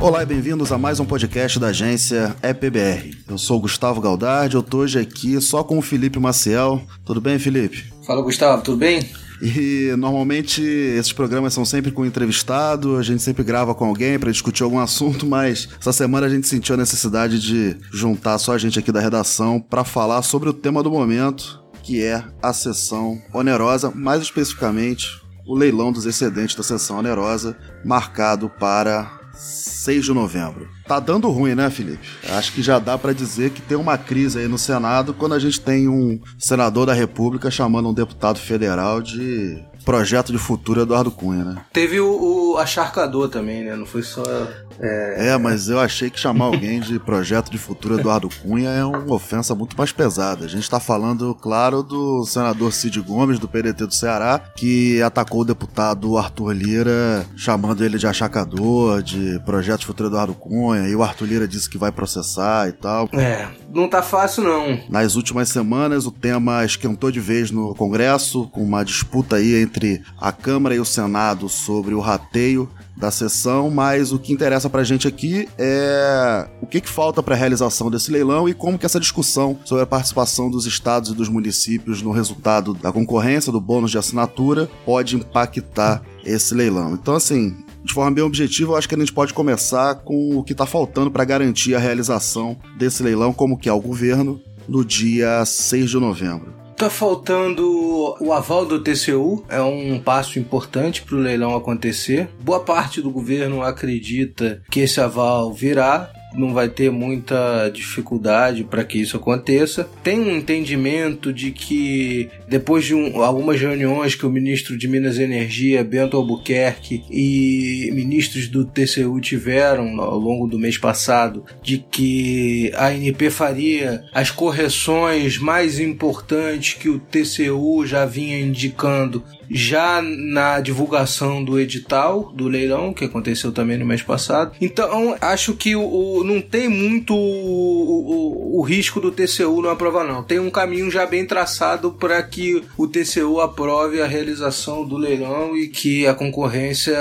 Olá e bem-vindos a mais um podcast da agência EPBR. Eu sou Gustavo Galdardi, eu tô hoje aqui só com o Felipe Maciel. Tudo bem, Felipe? Fala, Gustavo, tudo bem? E normalmente esses programas são sempre com entrevistado, a gente sempre grava com alguém para discutir algum assunto, mas essa semana a gente sentiu a necessidade de juntar só a gente aqui da redação para falar sobre o tema do momento, que é a sessão onerosa, mais especificamente o leilão dos excedentes da sessão onerosa, marcado para 6 de novembro. Tá dando ruim, né, Felipe? Acho que já dá para dizer que tem uma crise aí no Senado quando a gente tem um senador da República chamando um deputado federal de projeto de futuro Eduardo Cunha, né? Teve o, o acharcador também, né? Não foi só é... é, mas eu achei que chamar alguém de projeto de futuro Eduardo Cunha é uma ofensa muito mais pesada. A gente está falando, claro, do senador Cid Gomes, do PDT do Ceará, que atacou o deputado Arthur Lira, chamando ele de achacador, de projeto de futuro Eduardo Cunha, e o Arthur Lira disse que vai processar e tal. É, não tá fácil não. Nas últimas semanas, o tema esquentou de vez no Congresso, com uma disputa aí entre a Câmara e o Senado sobre o rateio da sessão, mas o que interessa pra gente aqui é o que, que falta para a realização desse leilão e como que essa discussão sobre a participação dos estados e dos municípios no resultado da concorrência, do bônus de assinatura, pode impactar esse leilão. Então, assim, de forma bem objetiva, eu acho que a gente pode começar com o que está faltando para garantir a realização desse leilão, como que é o governo, no dia 6 de novembro. Tá faltando o aval do TCU, é um passo importante para o leilão acontecer. Boa parte do governo acredita que esse aval virá, não vai ter muita dificuldade para que isso aconteça. Tem um entendimento de que depois de um, algumas reuniões que o ministro de Minas e Energia, Bento Albuquerque, e ministros do TCU tiveram ao longo do mês passado, de que a ANP faria as correções mais importantes que o TCU já vinha indicando já na divulgação do edital do leilão, que aconteceu também no mês passado. Então, acho que o, não tem muito o, o, o, risco do TCU não aprovar, não. Tem um caminho já bem traçado para que o TCU aprove a realização do leilão e que a concorrência,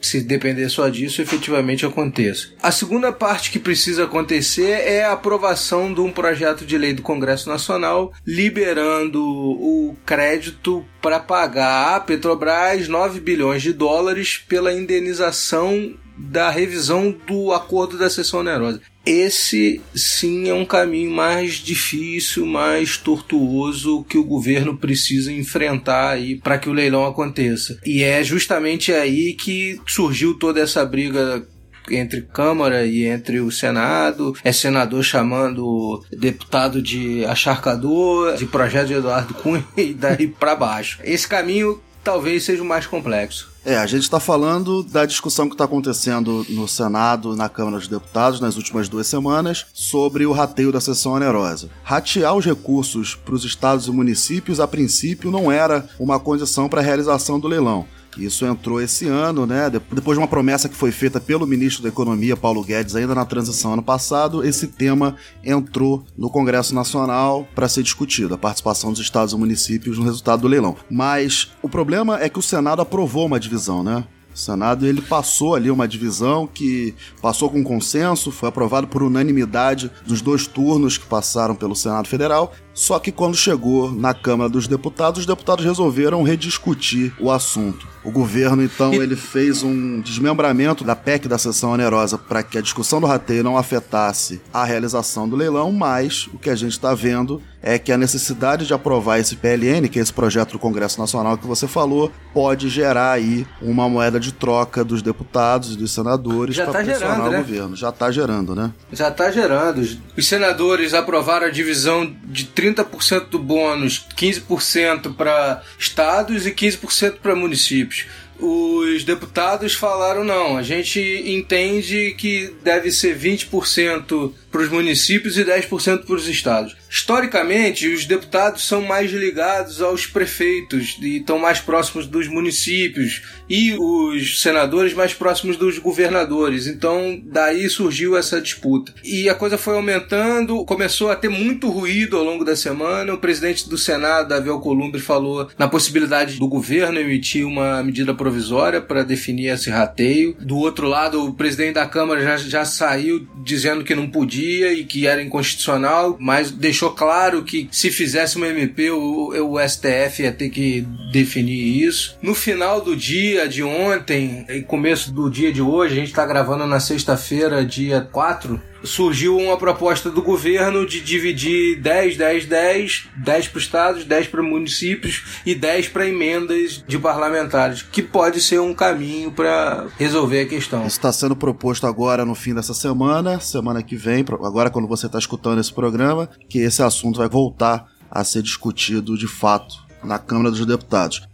se depender só disso, efetivamente aconteça. A segunda parte que precisa acontecer é a aprovação de um projeto de lei do Congresso Nacional liberando o crédito para pagar à Petrobras 9 bilhões de dólares pela indenização da revisão do acordo da sessão onerosa. Esse sim é um caminho mais difícil, mais tortuoso que o governo precisa enfrentar aí para que o leilão aconteça. E é justamente aí que surgiu toda essa briga entre Câmara e entre o Senado, é senador chamando deputado de acharcador, de projeto de Eduardo Cunha e daí para baixo. Esse caminho talvez seja o mais complexo. É, a gente está falando da discussão que está acontecendo no Senado, na Câmara dos Deputados, nas últimas duas semanas, sobre o rateio da sessão onerosa. Ratear os recursos para os estados e municípios, a princípio, não era uma condição para a realização do leilão. Isso entrou esse ano, né? Depois de uma promessa que foi feita pelo ministro da Economia, Paulo Guedes, ainda na transição ano passado, esse tema entrou no Congresso Nacional para ser discutido, a participação dos estados e municípios no resultado do leilão. Mas o problema é que o Senado aprovou uma divisão, né? O Senado ele passou ali uma divisão que passou com consenso, foi aprovado por unanimidade dos dois turnos que passaram pelo Senado Federal só que quando chegou na Câmara dos Deputados, os deputados resolveram rediscutir o assunto. O governo, então, ele fez um desmembramento da PEC da sessão onerosa para que a discussão do rateio não afetasse a realização do leilão, mas o que a gente está vendo é que a necessidade de aprovar esse PLN, que é esse projeto do Congresso Nacional que você falou, pode gerar aí uma moeda de troca dos deputados e dos senadores para tá pressionar gerando, o né? governo. Já está gerando, né? Já está gerando. Os senadores aprovaram a divisão de 30 30% do bônus, 15% para estados e 15% para municípios. Os deputados falaram: não, a gente entende que deve ser 20% para os municípios e 10% para os estados. Historicamente, os deputados são mais ligados aos prefeitos e estão mais próximos dos municípios e os senadores mais próximos dos governadores. Então, daí surgiu essa disputa. E a coisa foi aumentando, começou a ter muito ruído ao longo da semana. O presidente do Senado, Davi Alcolumbre, falou na possibilidade do governo emitir uma medida provisória para definir esse rateio. Do outro lado, o presidente da Câmara já, já saiu dizendo que não podia e que era inconstitucional, mas deixou claro que se fizesse uma MP, o, o STF ia ter que definir isso. No final do dia de ontem e começo do dia de hoje, a gente está gravando na sexta-feira, dia 4, surgiu uma proposta do governo de dividir 10, 10, 10, 10 para estados, 10 para municípios e 10 para emendas de parlamentares, que pode ser um caminho para resolver a questão. Isso está sendo proposto agora no fim dessa semana, semana que vem, agora quando você está escutando esse programa, que esse assunto vai voltar a ser discutido de fato na Câmara dos Deputados.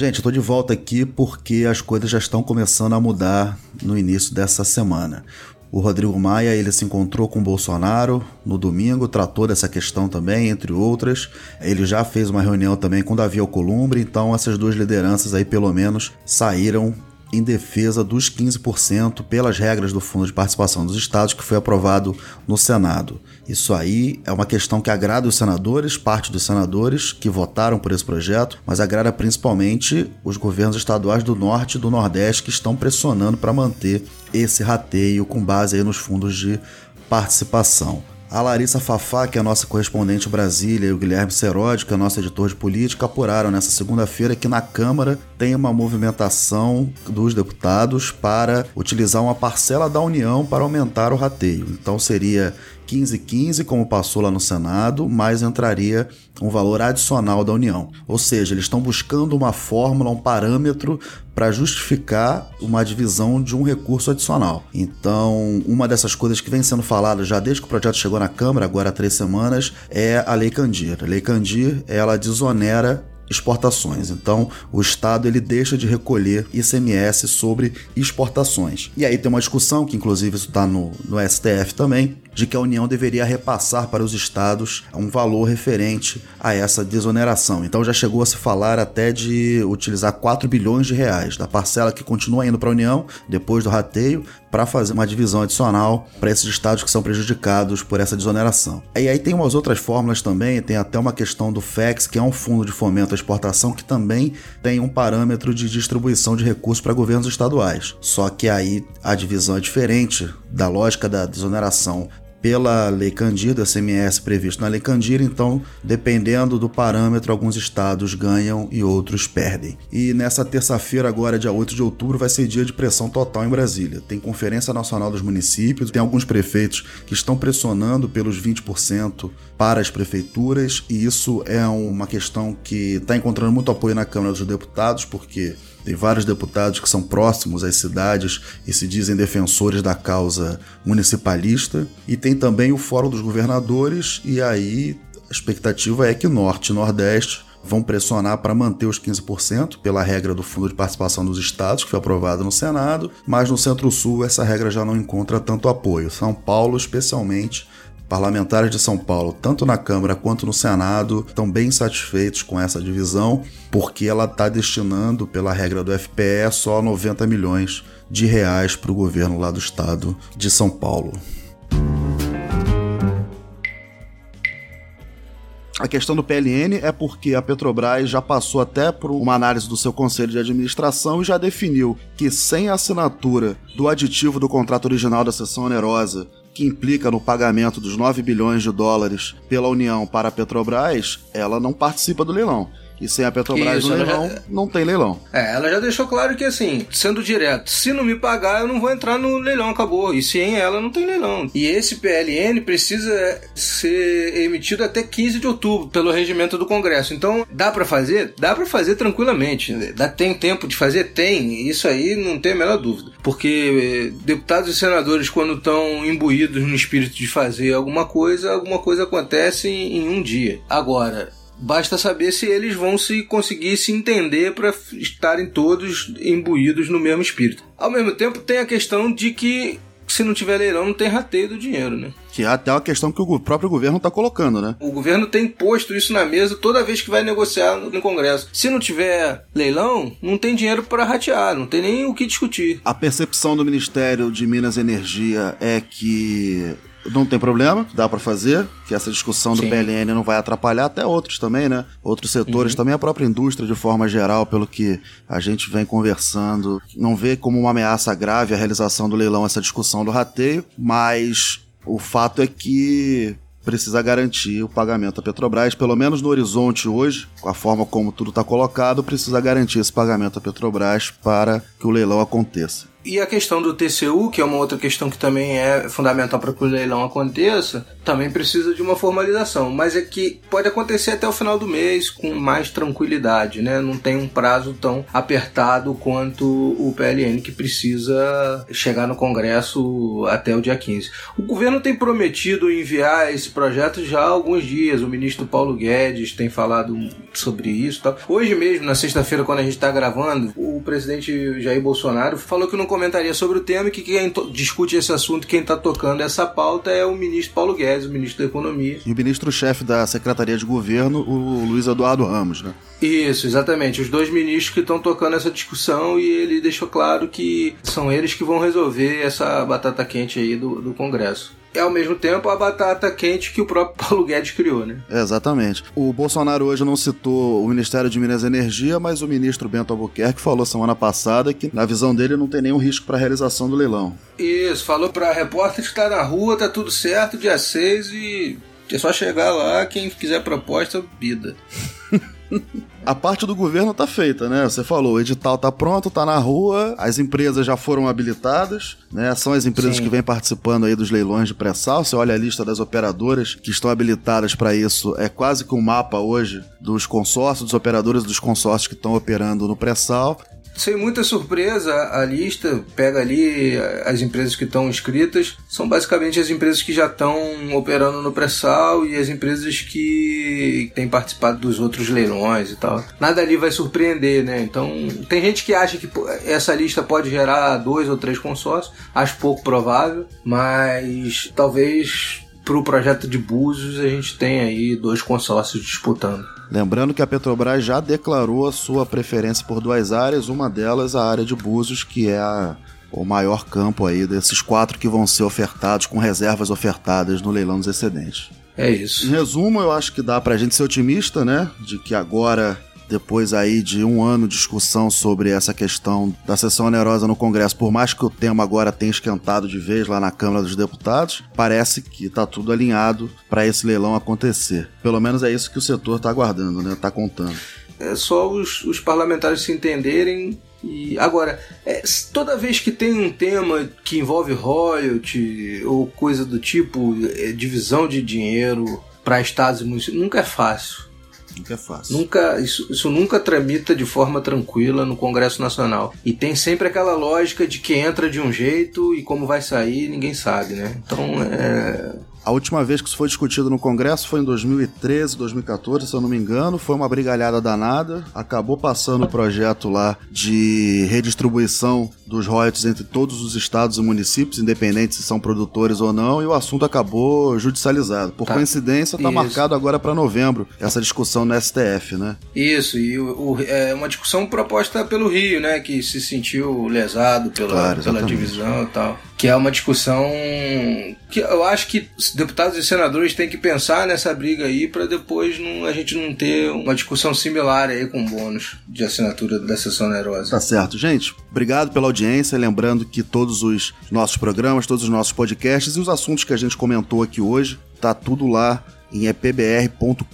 Gente, tô de volta aqui porque as coisas já estão começando a mudar no início dessa semana. O Rodrigo Maia ele se encontrou com Bolsonaro no domingo, tratou dessa questão também, entre outras. Ele já fez uma reunião também com Davi Alcolumbre, então essas duas lideranças aí pelo menos saíram em defesa dos 15% pelas regras do Fundo de Participação dos Estados que foi aprovado no Senado. Isso aí é uma questão que agrada os senadores, parte dos senadores que votaram por esse projeto, mas agrada principalmente os governos estaduais do Norte e do Nordeste que estão pressionando para manter esse rateio com base aí nos fundos de participação. A Larissa Fafá, que é a nossa correspondente Brasília, e o Guilherme Seródio, que é nosso editor de política, apuraram nessa segunda-feira que na Câmara tem uma movimentação dos deputados para utilizar uma parcela da União para aumentar o rateio. Então seria 1515, como passou lá no Senado, mas entraria um valor adicional da União. Ou seja, eles estão buscando uma fórmula, um parâmetro para justificar uma divisão de um recurso adicional. Então, uma dessas coisas que vem sendo falada já desde que o projeto chegou na Câmara, agora há três semanas, é a Lei Candir. A Lei Candir, ela desonera exportações. Então, o Estado ele deixa de recolher ICMS sobre exportações. E aí tem uma discussão, que inclusive isso está no, no STF também, de que a União deveria repassar para os estados um valor referente a essa desoneração. Então já chegou a se falar até de utilizar 4 bilhões de reais da parcela que continua indo para a União depois do rateio para fazer uma divisão adicional para esses estados que são prejudicados por essa desoneração. E aí tem umas outras fórmulas também, tem até uma questão do FEX, que é um fundo de fomento à exportação que também tem um parâmetro de distribuição de recursos para governos estaduais. Só que aí a divisão é diferente da lógica da desoneração pela Lei Candir, do SMS previsto na Lei Candir, então, dependendo do parâmetro, alguns estados ganham e outros perdem. E nessa terça-feira, agora, dia 8 de outubro, vai ser dia de pressão total em Brasília. Tem Conferência Nacional dos Municípios, tem alguns prefeitos que estão pressionando pelos 20% para as prefeituras, e isso é uma questão que está encontrando muito apoio na Câmara dos Deputados, porque tem vários deputados que são próximos às cidades e se dizem defensores da causa municipalista. E tem também o Fórum dos Governadores, e aí a expectativa é que Norte e Nordeste vão pressionar para manter os 15% pela regra do Fundo de Participação dos Estados, que foi aprovada no Senado, mas no Centro-Sul essa regra já não encontra tanto apoio. São Paulo, especialmente, Parlamentares de São Paulo, tanto na Câmara quanto no Senado, estão bem satisfeitos com essa divisão, porque ela está destinando, pela regra do FPE, só 90 milhões de reais para o governo lá do estado de São Paulo. A questão do PLN é porque a Petrobras já passou até por uma análise do seu conselho de administração e já definiu que sem a assinatura do aditivo do contrato original da sessão onerosa que implica no pagamento dos 9 bilhões de dólares pela União para a Petrobras, ela não participa do leilão. E sem a Petrobras no leilão, já... não tem leilão. É, ela já deixou claro que assim, sendo direto, se não me pagar, eu não vou entrar no leilão, acabou. E sem ela, não tem leilão. E esse PLN precisa ser emitido até 15 de outubro, pelo regimento do Congresso. Então, dá para fazer? Dá para fazer tranquilamente. Dá, tem tempo de fazer? Tem. Isso aí não tem a menor dúvida. Porque eh, deputados e senadores, quando estão imbuídos no espírito de fazer alguma coisa, alguma coisa acontece em, em um dia. Agora, Basta saber se eles vão se conseguir se entender para estarem todos imbuídos no mesmo espírito. Ao mesmo tempo, tem a questão de que se não tiver leilão, não tem rateio do dinheiro, né? Que é até uma questão que o próprio governo está colocando, né? O governo tem posto isso na mesa toda vez que vai negociar no Congresso. Se não tiver leilão, não tem dinheiro para ratear, não tem nem o que discutir. A percepção do Ministério de Minas e Energia é que não tem problema, dá para fazer, que essa discussão do Sim. PLN não vai atrapalhar até outros também, né? Outros setores, uhum. também a própria indústria de forma geral, pelo que a gente vem conversando, não vê como uma ameaça grave a realização do leilão essa discussão do rateio, mas o fato é que precisa garantir o pagamento à Petrobras, pelo menos no horizonte hoje, com a forma como tudo está colocado, precisa garantir esse pagamento à Petrobras para que o leilão aconteça. E a questão do TCU, que é uma outra questão que também é fundamental para que o leilão aconteça, também precisa de uma formalização, mas é que pode acontecer até o final do mês com mais tranquilidade, né? Não tem um prazo tão apertado quanto o PLN que precisa chegar no Congresso até o dia 15. O governo tem prometido enviar esse projeto já há alguns dias. O ministro Paulo Guedes tem falado sobre isso. Hoje mesmo, na sexta-feira, quando a gente está gravando, o presidente Jair Bolsonaro falou que não comentaria sobre o tema e que quem discute esse assunto, quem está tocando essa pauta é o ministro Paulo Guedes, o ministro da Economia. E o ministro-chefe da Secretaria de Governo, o Luiz Eduardo Ramos, né? Isso, exatamente. Os dois ministros que estão tocando essa discussão e ele deixou claro que são eles que vão resolver essa batata quente aí do, do Congresso é ao mesmo tempo a batata quente que o próprio Paulo Guedes criou, né? exatamente. O Bolsonaro hoje não citou o Ministério de Minas e Energia, mas o ministro Bento Albuquerque falou semana passada que, na visão dele, não tem nenhum risco para a realização do leilão. Isso, falou para repórter que está na rua, tá tudo certo, dia 6 e é só chegar lá, quem quiser proposta, vida. A parte do governo tá feita, né? Você falou, o edital tá pronto, tá na rua, as empresas já foram habilitadas, né? São as empresas Sim. que vêm participando aí dos leilões de pré-sal. Você olha a lista das operadoras que estão habilitadas para isso, é quase que um mapa hoje dos consórcios, dos operadores dos consórcios que estão operando no pré-sal sem muita surpresa, a lista pega ali as empresas que estão inscritas, são basicamente as empresas que já estão operando no pré-sal e as empresas que têm participado dos outros leilões e tal. Nada ali vai surpreender, né? Então, tem gente que acha que essa lista pode gerar dois ou três consórcios, acho pouco provável, mas talvez para o projeto de Búzios a gente tem aí dois consórcios disputando. Lembrando que a Petrobras já declarou a sua preferência por duas áreas, uma delas a área de Búzios, que é a, o maior campo aí desses quatro que vão ser ofertados, com reservas ofertadas no leilão dos excedentes. É isso. Em resumo, eu acho que dá pra gente ser otimista, né? De que agora depois aí de um ano de discussão sobre essa questão da sessão onerosa no Congresso, por mais que o tema agora tenha esquentado de vez lá na Câmara dos Deputados, parece que está tudo alinhado para esse leilão acontecer. Pelo menos é isso que o setor está aguardando, né? Está contando. É só os, os parlamentares se entenderem e agora, é, toda vez que tem um tema que envolve royalty ou coisa do tipo, é, divisão de dinheiro para estados e municípios, nunca é fácil. Nunca é fácil. Nunca, isso, isso nunca tramita de forma tranquila no Congresso Nacional. E tem sempre aquela lógica de que entra de um jeito e como vai sair, ninguém sabe, né? Então é a última vez que isso foi discutido no Congresso foi em 2013, 2014, se eu não me engano. Foi uma brigalhada danada. Acabou passando o projeto lá de redistribuição dos royalties entre todos os estados e municípios, independente se são produtores ou não, e o assunto acabou judicializado. Por tá. coincidência, está marcado agora para novembro essa discussão no STF, né? Isso, e o, o, é uma discussão proposta pelo Rio, né? Que se sentiu lesado pela, claro, pela divisão e tal. Que é uma discussão que eu acho que deputados e senadores têm que pensar nessa briga aí para depois não, a gente não ter uma discussão similar aí com bônus de assinatura da sessão onerosa. Tá certo, gente. Obrigado pela audiência. Lembrando que todos os nossos programas, todos os nossos podcasts e os assuntos que a gente comentou aqui hoje, tá tudo lá em epbr.com.br.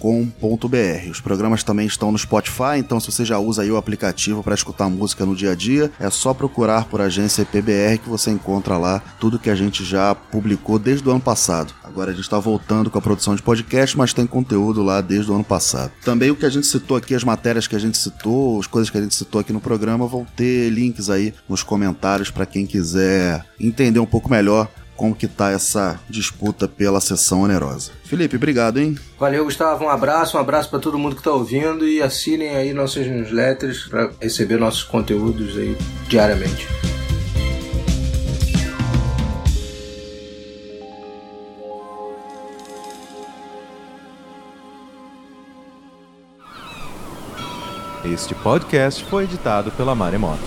Os programas também estão no Spotify, então se você já usa aí o aplicativo para escutar música no dia a dia, é só procurar por agência EPBR que você encontra lá tudo que a gente já publicou desde o ano passado. Agora a gente está voltando com a produção de podcast, mas tem conteúdo lá desde o ano passado. Também o que a gente citou aqui, as matérias que a gente citou, as coisas que a gente citou aqui no programa, vão ter links aí nos comentários para quem quiser entender um pouco melhor como que tá essa disputa pela sessão onerosa. Felipe, obrigado, hein? Valeu, Gustavo. Um abraço, um abraço para todo mundo que tá ouvindo e assinem aí nossas newsletters para receber nossos conteúdos aí diariamente. Este podcast foi editado pela Maremoto.